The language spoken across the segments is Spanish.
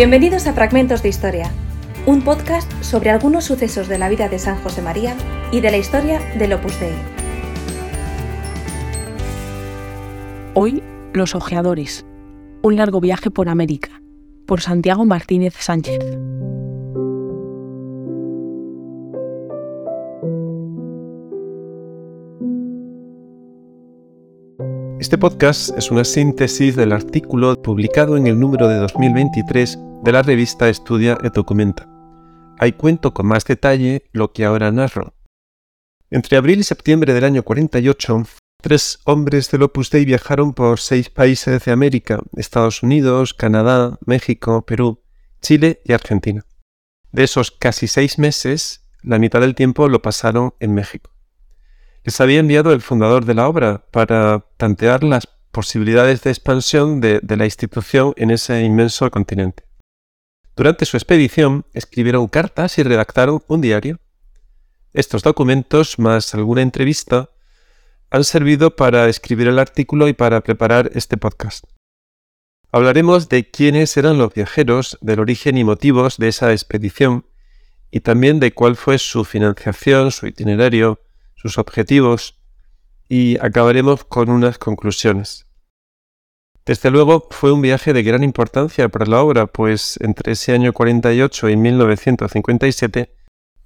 Bienvenidos a Fragmentos de Historia, un podcast sobre algunos sucesos de la vida de San José María y de la historia del Opus Dei. Hoy, Los Ojeadores, un largo viaje por América, por Santiago Martínez Sánchez. Este podcast es una síntesis del artículo publicado en el número de 2023 de la revista Estudia et Documenta. Ahí cuento con más detalle lo que ahora narro. Entre abril y septiembre del año 48, tres hombres del Opus Dei viajaron por seis países de América, Estados Unidos, Canadá, México, Perú, Chile y Argentina. De esos casi seis meses, la mitad del tiempo lo pasaron en México les había enviado el fundador de la obra para tantear las posibilidades de expansión de, la institución en ese inmenso continente. Durante su expedición escribieron cartas y redactaron un diario. Estos documentos, más alguna entrevista, han servido para escribir el artículo y para preparar este podcast. Hablaremos de quiénes eran los viajeros, del origen y motivos de esa expedición, y también de cuál fue su financiación, su itinerario, sus objetivos y acabaremos con unas conclusiones. Desde luego fue un viaje de gran importancia para la obra, pues entre ese año 48 y 1957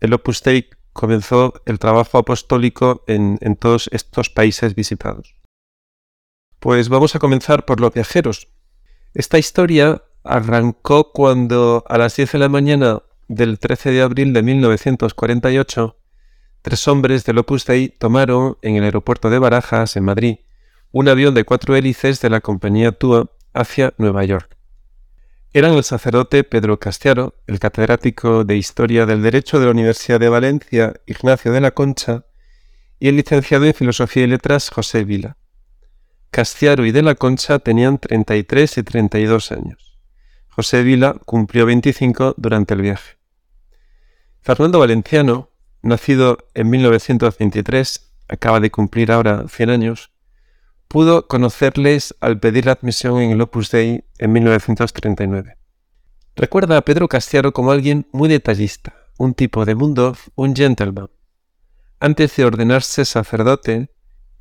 el Opus Dei comenzó el trabajo apostólico en, en todos estos países visitados. Pues vamos a comenzar por los viajeros. Esta historia arrancó cuando a las 10 de la mañana del 13 de abril de 1948 tres hombres del Opus Dei tomaron en el aeropuerto de Barajas, en Madrid, un avión de cuatro hélices de la compañía TUA hacia Nueva York. Eran el sacerdote Pedro Castiaro, el catedrático de Historia del Derecho de la Universidad de Valencia, Ignacio de la Concha, y el licenciado en Filosofía y Letras, José Vila. Castiaro y de la Concha tenían 33 y 32 años. José Vila cumplió 25 durante el viaje. Fernando Valenciano, nacido en 1923, acaba de cumplir ahora 100 años, pudo conocerles al pedir la admisión en el Opus Dei en 1939. Recuerda a Pedro Castiaro como alguien muy detallista, un tipo de mundo, un gentleman. Antes de ordenarse sacerdote,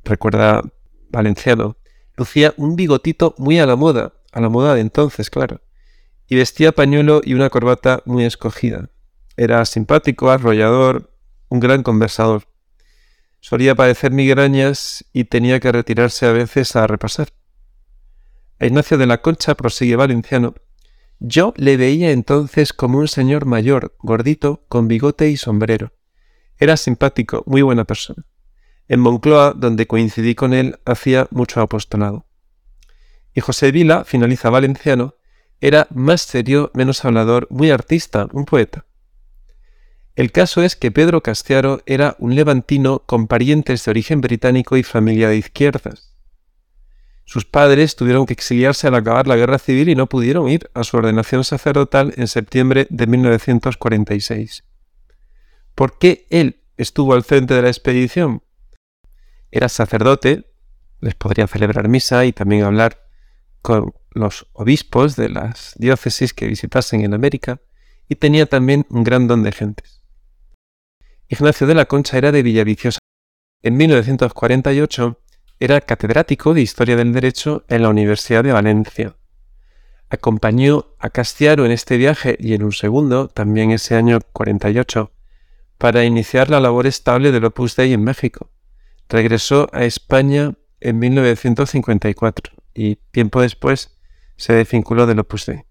recuerda Valenciano, lucía un bigotito muy a la moda, a la moda de entonces, claro, y vestía pañuelo y una corbata muy escogida. Era simpático, arrollador, un gran conversador. Solía padecer migrañas y tenía que retirarse a veces a repasar. A Ignacio de la Concha prosigue Valenciano. Yo le veía entonces como un señor mayor, gordito, con bigote y sombrero. Era simpático, muy buena persona. En Moncloa, donde coincidí con él, hacía mucho apostolado. Y José Vila, finaliza Valenciano, era más serio, menos hablador, muy artista, un poeta. El caso es que Pedro Castiaro era un levantino con parientes de origen británico y familia de izquierdas. Sus padres tuvieron que exiliarse al acabar la guerra civil y no pudieron ir a su ordenación sacerdotal en septiembre de 1946. ¿Por qué él estuvo al frente de la expedición? Era sacerdote, les podría celebrar misa y también hablar con los obispos de las diócesis que visitasen en América, y tenía también un gran don de gentes. Ignacio de la Concha era de Villaviciosa. En 1948 era catedrático de Historia del Derecho en la Universidad de Valencia. Acompañó a Castiaro en este viaje y en un segundo, también ese año 48, para iniciar la labor estable del Opus Dei en México. Regresó a España en 1954 y tiempo después se desvinculó del Opus Dei.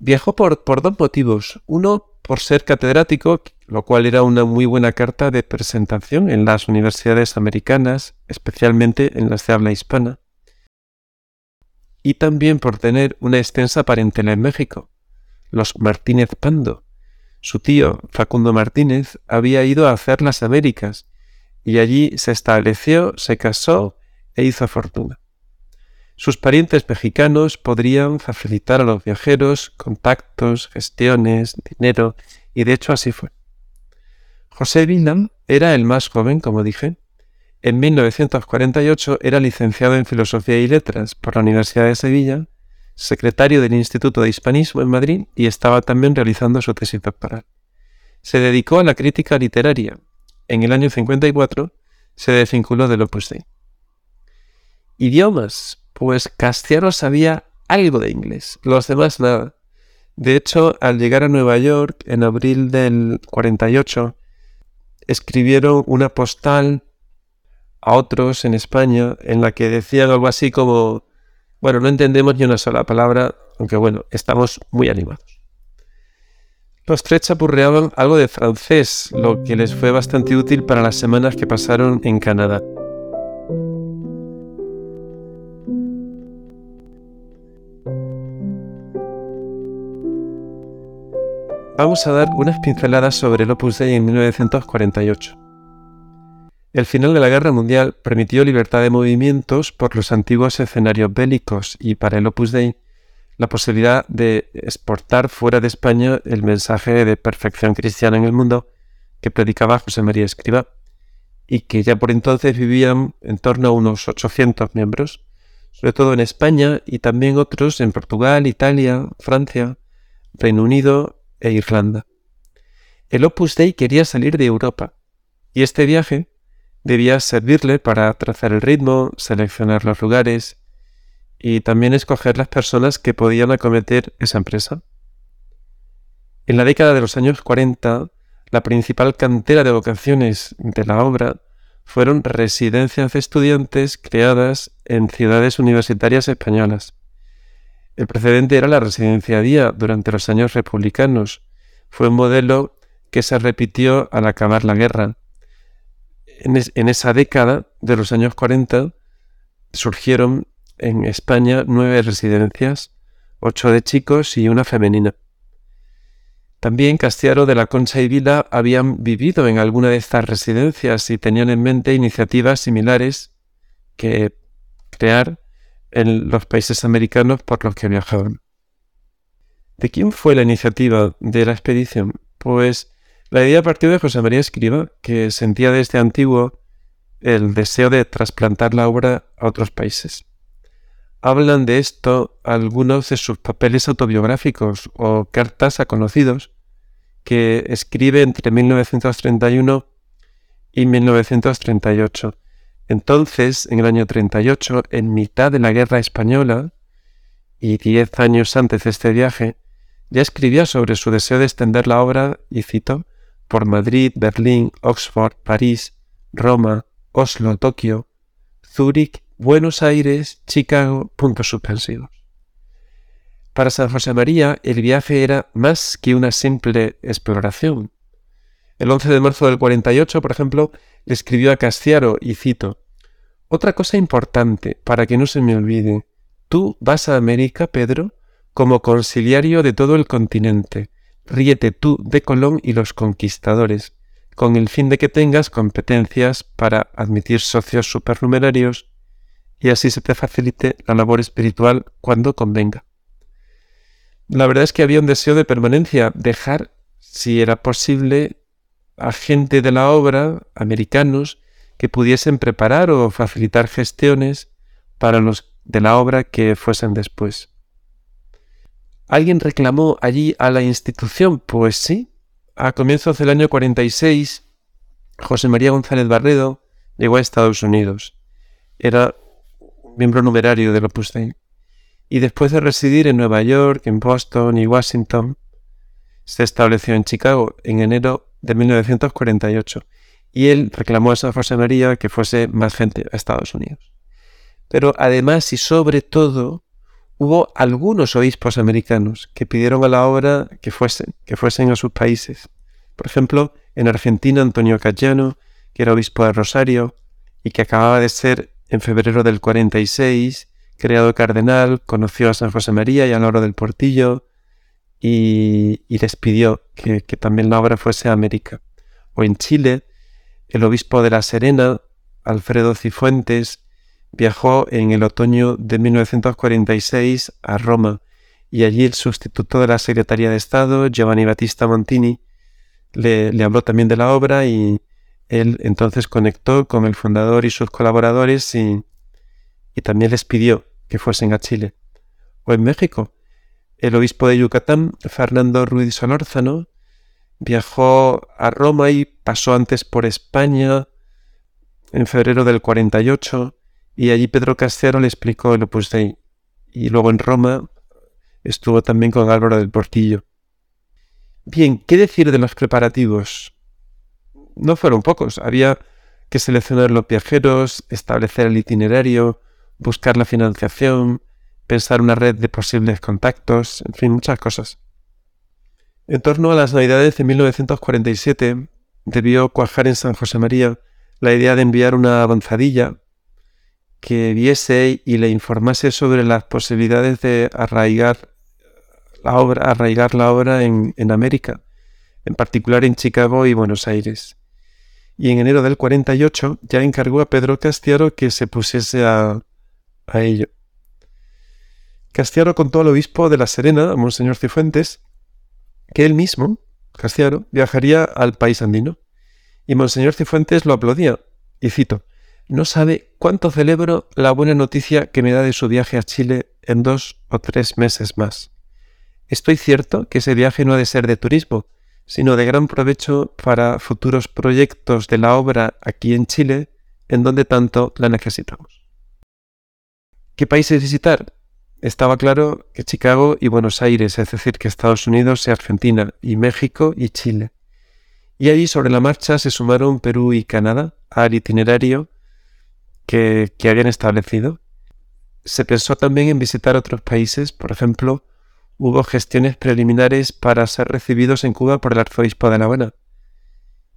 Viajó por, por dos motivos. Uno, por ser catedrático, lo cual era una muy buena carta de presentación en las universidades americanas, especialmente en las de habla hispana, y también por tener una extensa parentela en México, los Martínez Pando. Su tío, Facundo Martínez, había ido a hacer las Américas, y allí se estableció, se casó e hizo fortuna. Sus parientes mexicanos podrían facilitar a los viajeros contactos, gestiones, dinero, y de hecho así fue. José Villam era el más joven, como dije. En 1948 era licenciado en Filosofía y Letras por la Universidad de Sevilla, secretario del Instituto de Hispanismo en Madrid y estaba también realizando su tesis doctoral. Se dedicó a la crítica literaria. En el año 54 se desvinculó del Opus Dei. Idiomas. Pues Castiaro sabía algo de inglés, los demás nada. De hecho, al llegar a Nueva York en abril del 48, escribieron una postal a otros en España en la que decían algo así como, bueno, no entendemos ni una sola palabra, aunque bueno, estamos muy animados. Los tres chapurreaban algo de francés, lo que les fue bastante útil para las semanas que pasaron en Canadá. Vamos a dar unas pinceladas sobre el Opus Dei en 1948. El final de la Guerra Mundial permitió libertad de movimientos por los antiguos escenarios bélicos y para el Opus Dei la posibilidad de exportar fuera de España el mensaje de perfección cristiana en el mundo que predicaba José María Escriba y que ya por entonces vivían en torno a unos 800 miembros, sobre todo en España y también otros en Portugal, Italia, Francia, Reino Unido e Irlanda. El Opus Dei quería salir de Europa y este viaje debía servirle para trazar el ritmo, seleccionar los lugares y también escoger las personas que podían acometer esa empresa. En la década de los años 40, la principal cantera de vocaciones de la obra fueron residencias de estudiantes creadas en ciudades universitarias españolas. El precedente era la residencia día durante los años republicanos. Fue un modelo que se repitió al acabar la guerra. En, esa década de los años 40 surgieron en España nueve residencias, ocho de chicos y una femenina. También Castiaro de la Concha y Vila habían vivido en alguna de estas residencias y tenían en mente iniciativas similares que crear en los países americanos por los que viajaban. ¿De quién fue la iniciativa de la expedición? Pues la idea partió de José María Escriba, que sentía desde antiguo el deseo de trasplantar la obra a otros países. Hablan de esto algunos de sus papeles autobiográficos o cartas a conocidos que escribe entre 1931 y 1938 entonces, en el año 38, en mitad de la Guerra Española, y diez años antes de este viaje, ya escribía sobre su deseo de extender la obra, y cito, por Madrid, Berlín, Oxford, París, Roma, Oslo, Tokio, Zúrich, Buenos Aires, Chicago, puntos. Para San José María el viaje era más que una simple exploración. El 11 de marzo del 48, por ejemplo, le escribió a Castiaro y cito, Otra cosa importante, para que no se me olvide, tú vas a América, Pedro, como conciliario de todo el continente. Ríete tú de Colón y los conquistadores, con el fin de que tengas competencias para admitir socios supernumerarios y así se te facilite la labor espiritual cuando convenga. La verdad es que había un deseo de permanencia, dejar, si era posible, a gente de la obra, americanos, que pudiesen preparar o facilitar gestiones para los de la obra que fuesen después. ¿Alguien reclamó allí a la institución? Pues sí. A comienzos del año 46, José María González Barredo llegó a Estados Unidos. Era miembro numerario del Opus Dei. Y después de residir en Nueva York, en Boston y Washington, se estableció en Chicago en enero de 1948 y él reclamó a San José María que fuese más gente a Estados Unidos. Pero además y sobre todo hubo algunos obispos americanos que pidieron a la obra que fuesen, que fuesen a sus países. Por ejemplo, en Argentina Antonio Cayano, que era obispo de Rosario y que acababa de ser en febrero del 46 creado cardenal, conoció a San José María y a Lauro del Portillo, y, les pidió que, también la obra fuese a América. O en Chile, el obispo de La Serena, Alfredo Cifuentes, viajó en el otoño de 1946 a Roma y allí el sustituto de la Secretaría de Estado, Giovanni Battista Montini, le, habló también de la obra y él entonces conectó con el fundador y sus colaboradores y también les pidió que fuesen a Chile o en México. El obispo de Yucatán, Fernando Ruiz Solórzano, viajó a Roma y pasó antes por España en febrero del 48 y allí Pedro Castiaro le explicó el Opus Dei. Y luego en Roma estuvo también con Álvaro del Portillo. Bien, ¿qué decir de los preparativos? No fueron pocos. Había que seleccionar los viajeros, establecer el itinerario, buscar la financiación, pensar una red de posibles contactos, en fin, muchas cosas. En torno a las Navidades de 1947 debió cuajar en San José María la idea de enviar una avanzadilla que viese y le informase sobre las posibilidades de arraigar la obra, en América, en particular en Chicago y Buenos Aires. Y en enero del 48 ya encargó a Pedro Castiaro que se pusiese a, a ello. Castiaro contó al obispo de La Serena, a Monseñor Cifuentes, que él mismo, Castiaro, viajaría al país andino. Y Monseñor Cifuentes lo aplaudía, y cito, no sabe cuánto celebro la buena noticia que me da de su viaje a Chile en dos o tres meses más. Estoy cierto que ese viaje no ha de ser de turismo, sino de gran provecho para futuros proyectos de la obra aquí en Chile, en donde tanto la necesitamos. ¿Qué países visitar? Estaba claro que Chicago y Buenos Aires, es decir, que Estados Unidos y Argentina, y México y Chile. Y allí sobre la marcha se sumaron Perú y Canadá al itinerario que, habían establecido. Se pensó también en visitar otros países, por ejemplo, hubo gestiones preliminares para ser recibidos en Cuba por el arzobispo de La Habana.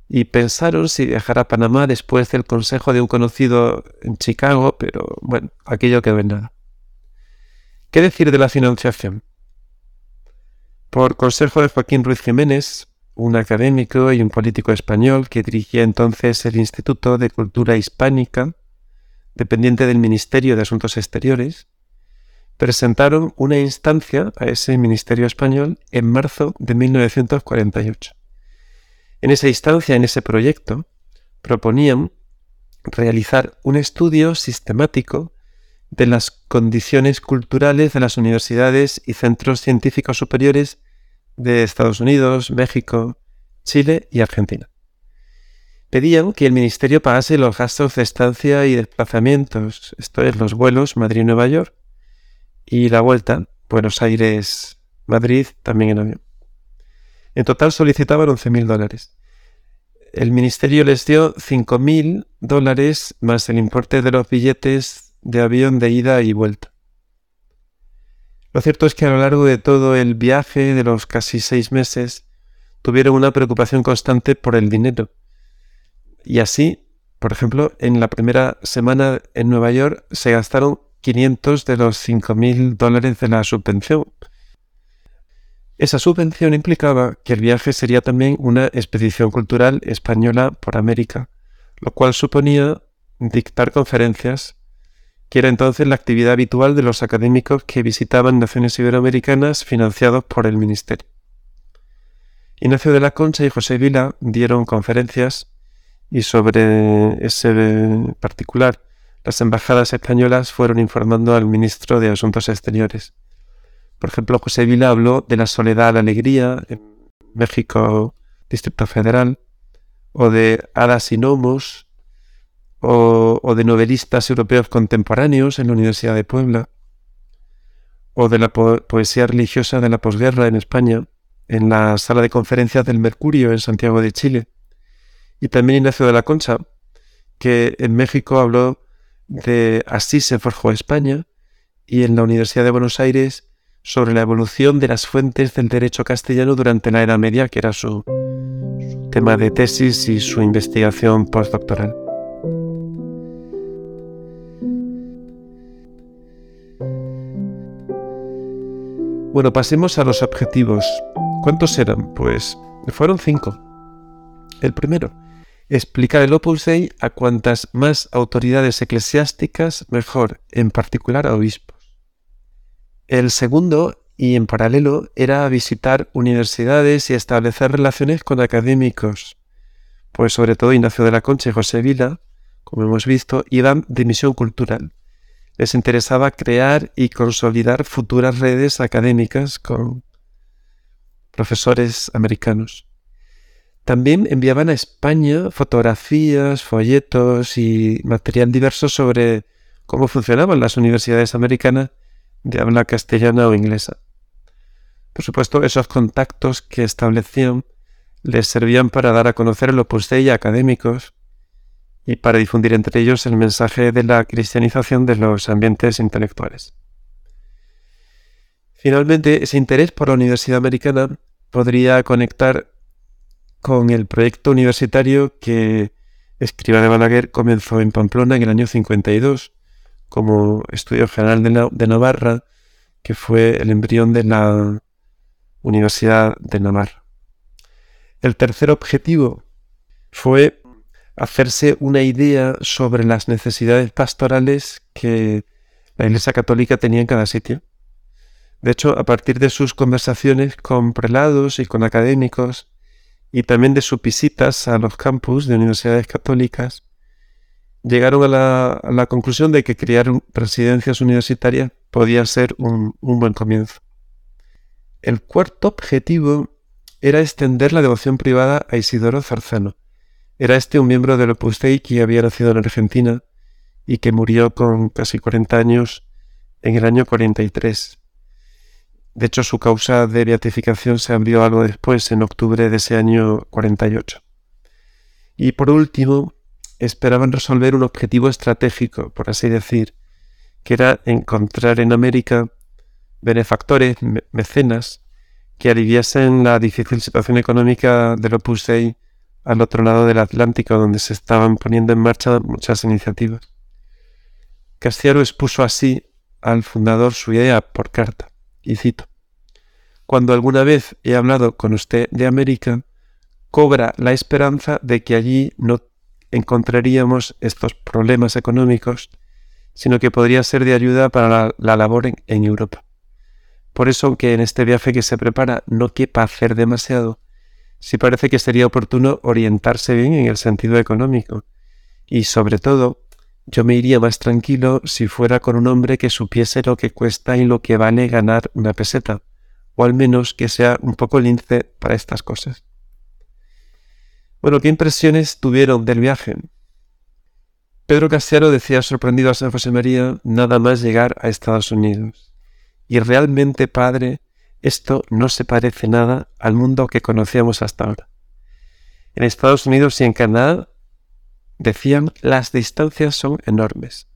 Y pensaron si viajar a Panamá después del consejo de un conocido en Chicago, pero bueno, aquello quedó en nada. ¿Qué decir de la financiación? Por consejo de Joaquín Ruiz Jiménez, un académico y un político español que dirigía entonces el Instituto de Cultura Hispánica, dependiente del Ministerio de Asuntos Exteriores, presentaron una instancia a ese Ministerio español en marzo de 1948. En esa instancia, en ese proyecto, proponían realizar un estudio sistemático de las condiciones culturales de las universidades y centros científicos superiores de Estados Unidos, México, Chile y Argentina. Pedían que el ministerio pagase los gastos de estancia y desplazamientos, esto es, los vuelos Madrid-Nueva York, y la vuelta, Buenos Aires-Madrid, también en avión. En total solicitaban 11.000 dólares. El ministerio les dio 5.000 dólares más el importe de los billetes de avión de ida y vuelta. Lo cierto es que a lo largo de todo el viaje de los casi seis meses tuvieron una preocupación constante por el dinero. Y así, por ejemplo, en la primera semana en Nueva York se gastaron 500 de los 5.000 dólares de la subvención. Esa subvención implicaba que el viaje sería también una expedición cultural española por América, lo cual suponía dictar conferencias, que era entonces la actividad habitual de los académicos que visitaban naciones iberoamericanas financiados por el ministerio. Ignacio de la Concha y José Vila dieron conferencias y sobre ese particular las embajadas españolas fueron informando al ministro de Asuntos Exteriores. Por ejemplo, José Vila habló de la soledad la alegría en México, Distrito Federal, o de hadas y gnomos, o, de novelistas europeos contemporáneos en la Universidad de Puebla, o de la poesía religiosa de la posguerra en España, en la sala de conferencias del Mercurio en Santiago de Chile. Y también Ignacio de la Concha, que en México habló de Así se forjó España y en la Universidad de Buenos Aires sobre la evolución de las fuentes del derecho castellano durante la Edad Media, que era su, tema de tesis y su investigación postdoctoral. Bueno, pasemos a los objetivos. ¿Cuántos eran? Pues fueron cinco. El primero, explicar el Opus Dei a cuantas más autoridades eclesiásticas mejor, en particular a obispos. El segundo, y en paralelo, era visitar universidades y establecer relaciones con académicos, pues sobre todo Ignacio de la Concha y José Vila, como hemos visto, iban de misión cultural. Les interesaba crear y consolidar futuras redes académicas con profesores americanos. También enviaban a España fotografías, folletos y material diverso sobre cómo funcionaban las universidades americanas de habla castellana o inglesa. Por supuesto, esos contactos que establecían les servían para dar a conocer el Opus Dei académicos y para difundir entre ellos el mensaje de la cristianización de los ambientes intelectuales. Finalmente, ese interés por la Universidad Americana podría conectar con el proyecto universitario que Escriba de Balaguer comenzó en Pamplona en el año 52 como Estudio General de, de Navarra, que fue el embrión de la Universidad de Navarra. El tercer objetivo fue hacerse una idea sobre las necesidades pastorales que la Iglesia Católica tenía en cada sitio. De hecho, a partir de sus conversaciones con prelados y con académicos, y también de sus visitas a los campus de universidades católicas, llegaron a la, conclusión de que crear residencias universitarias podía ser un, un buen comienzo. El cuarto objetivo era extender la devoción privada a Isidoro Zarzano, era este un miembro del Opus Dei que había nacido en Argentina y que murió con casi 40 años en el año 43. De hecho, su causa de beatificación se abrió algo después, en octubre de ese año 48. Y por último, esperaban resolver un objetivo estratégico, por así decir, que era encontrar en América benefactores, mecenas, que aliviasen la difícil situación económica del Opus Dei al otro lado del Atlántico, donde se estaban poniendo en marcha muchas iniciativas. Castiaro expuso así al fundador su idea por carta, y cito, Cuando alguna vez he hablado con usted de América, cobra la esperanza de que allí no encontraríamos estos problemas económicos, sino que podría ser de ayuda para la, labor en, en Europa. Por eso, aunque en este viaje que se prepara no quepa hacer demasiado, sí parece que sería oportuno orientarse bien en el sentido económico. Y sobre todo, yo me iría más tranquilo si fuera con un hombre que supiese lo que cuesta y lo que vale ganar una peseta, o al menos que sea un poco lince para estas cosas. Bueno, ¿qué impresiones tuvieron del viaje? Pedro Castiaro decía sorprendido a San José María nada más llegar a Estados Unidos. Y realmente, padre, esto no se parece nada al mundo que conocíamos hasta ahora. En Estados Unidos y en Canadá decían las distancias son enormes.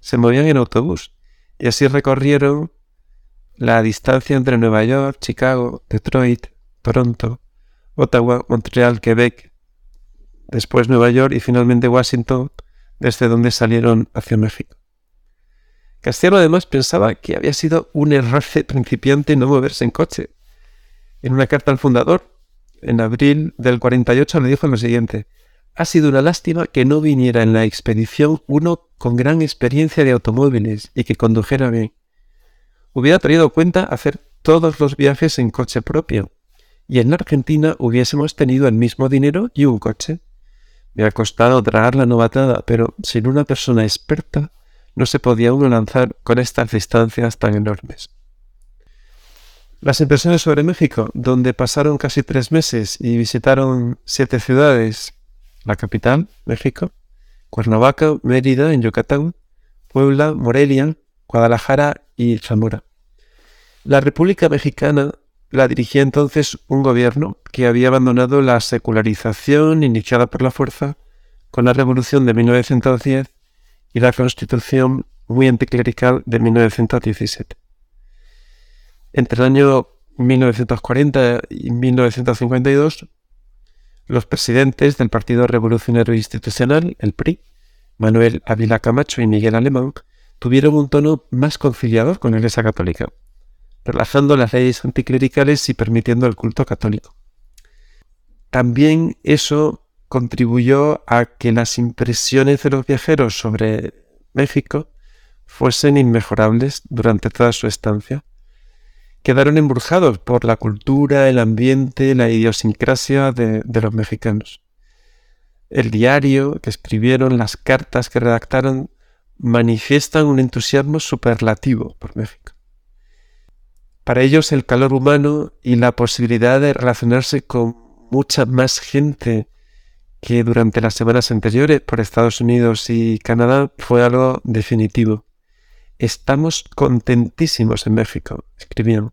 Se movían en autobús y así recorrieron la distancia entre Nueva York, Chicago, Detroit, Toronto, Ottawa, Montreal, Quebec, después Nueva York y finalmente Washington, desde donde salieron hacia México. Castiano además pensaba que había sido un error principiante no moverse en coche. En una carta al fundador, en abril del 48, le dijo lo siguiente: Ha sido una lástima que no viniera en la expedición uno con gran experiencia de automóviles y que condujera bien. Hubiera traído cuenta hacer todos los viajes en coche propio, y en la Argentina hubiésemos tenido el mismo dinero y un coche. Me ha costado traer la novatada, pero sin una persona experta no se podía uno lanzar con estas distancias tan enormes. Las impresiones sobre México, donde pasaron casi tres meses y visitaron siete ciudades, la capital, México, Cuernavaca, Mérida, en Yucatán, Puebla, Morelia, Guadalajara y Zamora. La República Mexicana la dirigía entonces un gobierno que había abandonado la secularización iniciada por la fuerza con la Revolución de 1910 y la Constitución muy anticlerical de 1917. Entre el año 1940 y 1952, los presidentes del Partido Revolucionario Institucional, el PRI, Manuel Ávila Camacho y Miguel Alemán, tuvieron un tono más conciliador con la Iglesia Católica, relajando las leyes anticlericales y permitiendo el culto católico. También eso contribuyó a que las impresiones de los viajeros sobre México fuesen inmejorables durante toda su estancia. Quedaron embrujados por la cultura, el ambiente, la idiosincrasia de, los mexicanos. El diario que escribieron, las cartas que redactaron, manifiestan un entusiasmo superlativo por México. Para ellos el calor humano y la posibilidad de relacionarse con mucha más gente que durante las semanas anteriores por Estados Unidos y Canadá fue algo definitivo. Estamos contentísimos en México, escribían.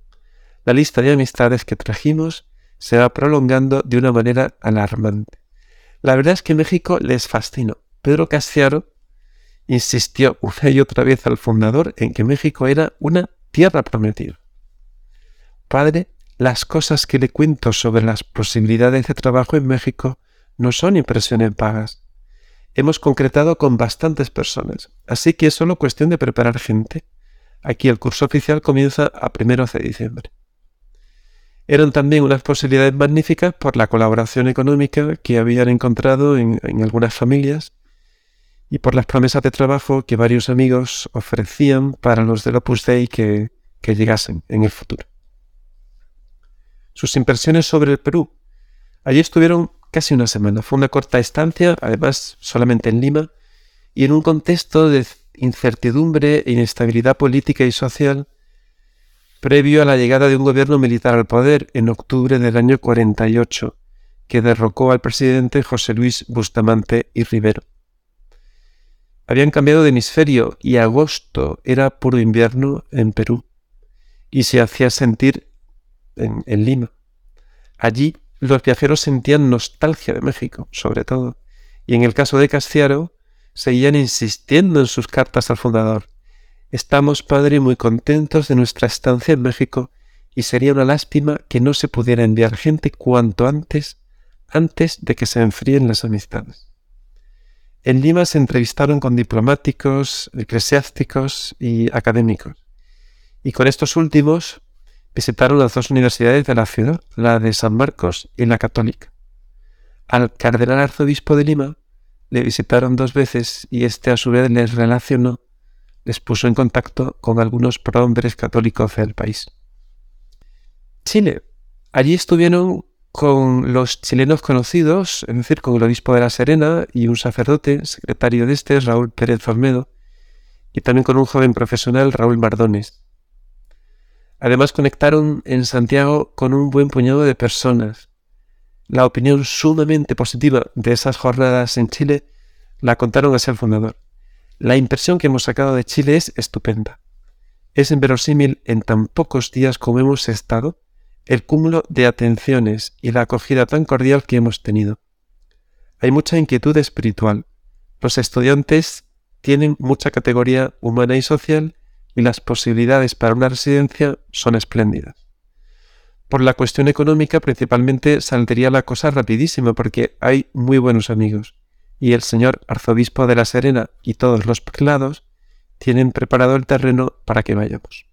La lista de amistades que trajimos se va prolongando de una manera alarmante. La verdad es que México les fascinó. Pedro Castiaro insistió una y otra vez al fundador en que México era una tierra prometida. Padre, las cosas que le cuento sobre las posibilidades de trabajo en México no son impresiones vagas. Hemos concretado con bastantes personas, así que es solo cuestión de preparar gente. Aquí el curso oficial comienza a primeros de diciembre. Eran también unas posibilidades magníficas por la colaboración económica que habían encontrado en, algunas familias y por las promesas de trabajo que varios amigos ofrecían para los del Opus Dei que llegasen en el futuro. Sus impresiones sobre el Perú. Allí estuvieron casi una semana. Fue una corta estancia, además solamente en Lima, y en un contexto de incertidumbre e inestabilidad política y social previo a la llegada de un gobierno militar al poder en octubre del año 48, que derrocó al presidente José Luis Bustamante y Rivero. Habían cambiado de hemisferio y agosto era puro invierno en Perú y se hacía sentir en, Lima. Allí los viajeros sentían nostalgia de México, sobre todo, y en el caso de Castiaro, seguían insistiendo en sus cartas al fundador. Estamos, padre, muy contentos de nuestra estancia en México y sería una lástima que no se pudiera enviar gente cuanto antes, antes de que se enfríen las amistades. En Lima se entrevistaron con diplomáticos, eclesiásticos y académicos, y con estos últimos visitaron las dos universidades de la ciudad, la de San Marcos y la católica. Al cardenal arzobispo de Lima le visitaron dos veces y este a su vez les relacionó, les puso en contacto con algunos prohombres católicos del país. Chile. Allí estuvieron con los chilenos conocidos, es decir, con el obispo de La Serena y un sacerdote, secretario de este, Raúl Pérez Olmedo, y también con un joven profesional, Raúl Mardones. Además conectaron en Santiago con un buen puñado de personas. La opinión sumamente positiva de esas jornadas en Chile la contaron hacia el fundador. La impresión que hemos sacado de Chile es estupenda. Es inverosímil en tan pocos días como hemos estado el cúmulo de atenciones y la acogida tan cordial que hemos tenido. Hay mucha inquietud espiritual. Los estudiantes tienen mucha categoría humana y social y las posibilidades para una residencia son espléndidas. Por la cuestión económica principalmente saldría la cosa rapidísima porque hay muy buenos amigos y el señor arzobispo de la Serena y todos los prelados tienen preparado el terreno para que vayamos.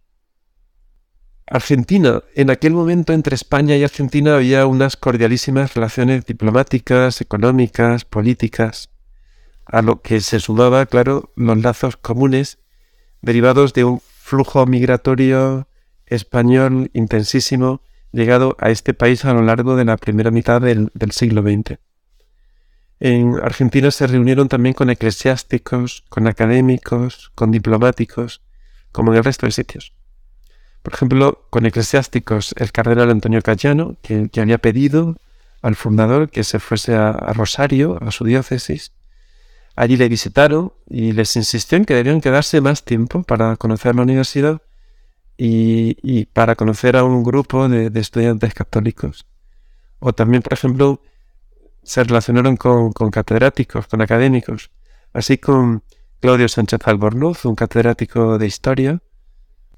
Argentina. En aquel momento entre España y Argentina había unas cordialísimas relaciones diplomáticas, económicas, políticas, a lo que se sumaba, claro, los lazos comunes derivados de un flujo migratorio español intensísimo llegado a este país a lo largo de la primera mitad del, siglo XX. En Argentina se reunieron también con eclesiásticos, con académicos, con diplomáticos, como en el resto de sitios. Por ejemplo, con eclesiásticos, el cardenal Antonio Cayano, que, había pedido al fundador que se fuese a Rosario, a su diócesis, Allí le visitaron y les insistió en que debían quedarse más tiempo para conocer la universidad y, para conocer a un grupo de, estudiantes católicos. O también, por ejemplo, se relacionaron con, catedráticos, con académicos, así con Claudio Sánchez Albornoz, un catedrático de historia,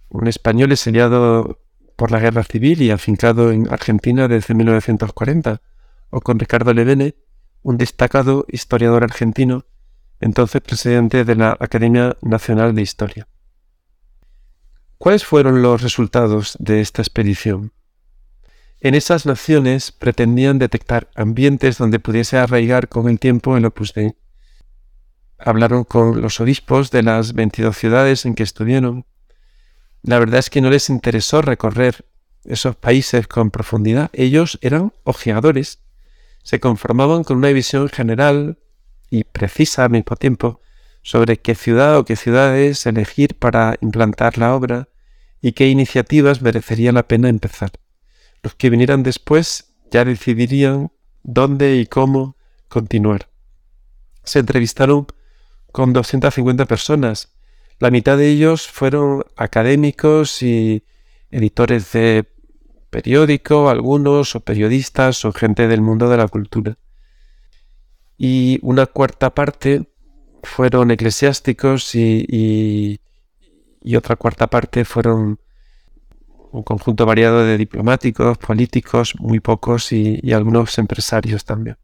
un español exiliado por la guerra civil y afincado en Argentina desde 1940, o con Ricardo Levene, un destacado historiador argentino entonces presidente de la Academia Nacional de Historia. ¿Cuáles fueron los resultados de esta expedición? En esas naciones pretendían detectar ambientes donde pudiese arraigar con el tiempo el Opus Dei. Hablaron con los obispos de las 22 ciudades en que estuvieron. La verdad es que no les interesó recorrer esos países con profundidad. Ellos eran ojeadores. Se conformaban con una visión general y precisa al mismo tiempo sobre qué ciudad o qué ciudades elegir para implantar la obra y qué iniciativas merecería la pena empezar. Los que vinieran después ya decidirían dónde y cómo continuar. Se entrevistaron con 250 personas. La mitad de ellos fueron académicos y editores de periódico, algunos, o periodistas, o gente del mundo de la cultura. Y una cuarta parte fueron eclesiásticos y, otra cuarta parte fueron un conjunto variado de diplomáticos, políticos, muy pocos y, algunos empresarios también.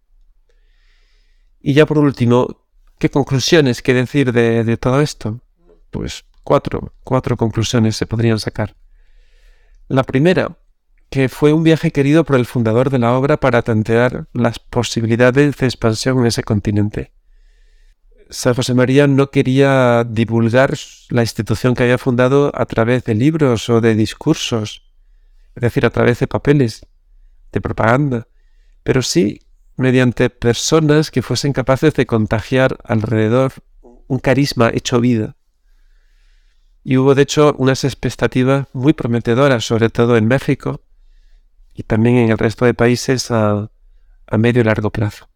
Y ya por último, ¿qué conclusiones, qué decir de, de todo esto? Pues cuatro, cuatro conclusiones se podrían sacar. La primera, que fue un viaje querido por el fundador de la obra para tantear las posibilidades de expansión en ese continente. San José María no quería divulgar la institución que había fundado a través de libros o de discursos, es decir, a través de papeles, de propaganda, pero sí mediante personas que fuesen capaces de contagiar alrededor un carisma hecho vida. Y hubo de hecho unas expectativas muy prometedoras, sobre todo en México y también en el resto de países a, medio y largo plazo.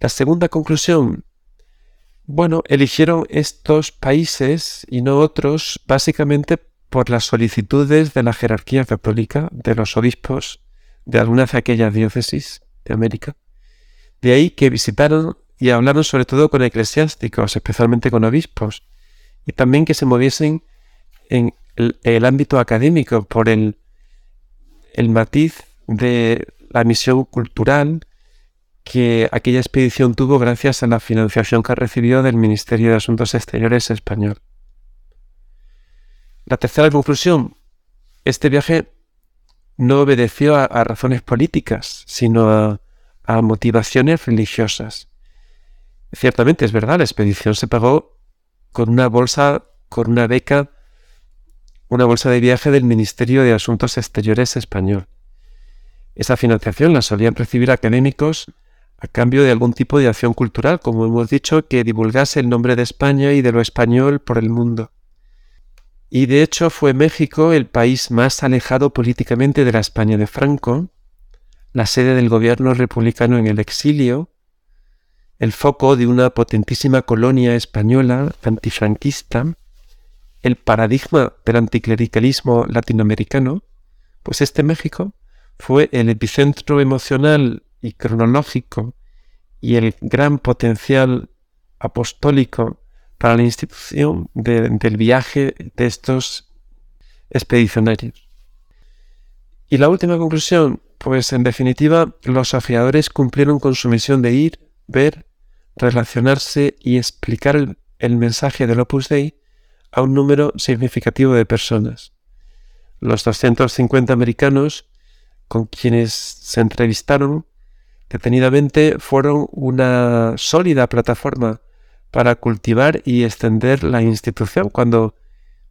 La segunda conclusión, bueno, eligieron estos países y no otros básicamente por las solicitudes de la jerarquía católica, de los obispos de algunas de aquellas diócesis de América. De ahí que visitaron y hablaron sobre todo con eclesiásticos, especialmente con obispos, y también que se moviesen en el, ámbito académico por el, el matiz de la misión cultural que aquella expedición tuvo gracias a la financiación que recibió del Ministerio de Asuntos Exteriores español. La tercera conclusión, este viaje no obedeció a, razones políticas, sino a, motivaciones religiosas. Ciertamente es verdad, la expedición se pagó con una bolsa, con una beca, una bolsa de viaje del Ministerio de Asuntos Exteriores español. Esa financiación la solían recibir académicos a cambio de algún tipo de acción cultural, como hemos dicho, que divulgase el nombre de España y de lo español por el mundo. Y de hecho fue México el país más alejado políticamente de la España de Franco, la sede del gobierno republicano en el exilio, el foco de una potentísima colonia española antifranquista, el paradigma del anticlericalismo latinoamericano, pues este México fue el epicentro emocional y cronológico y el gran potencial apostólico para la institución del viaje de estos expedicionarios. Y la última conclusión, pues en definitiva, los afiadores cumplieron con su misión de ir, ver relacionarse y explicar el, mensaje del Opus Dei a un número significativo de personas. Los 250 americanos con quienes se entrevistaron detenidamente fueron una sólida plataforma para cultivar y extender la institución cuando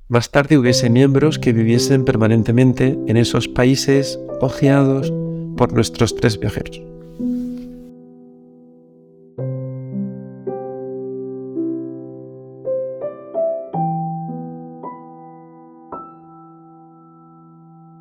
más tarde hubiese miembros que viviesen permanentemente en esos países ojeados por nuestros tres viajeros.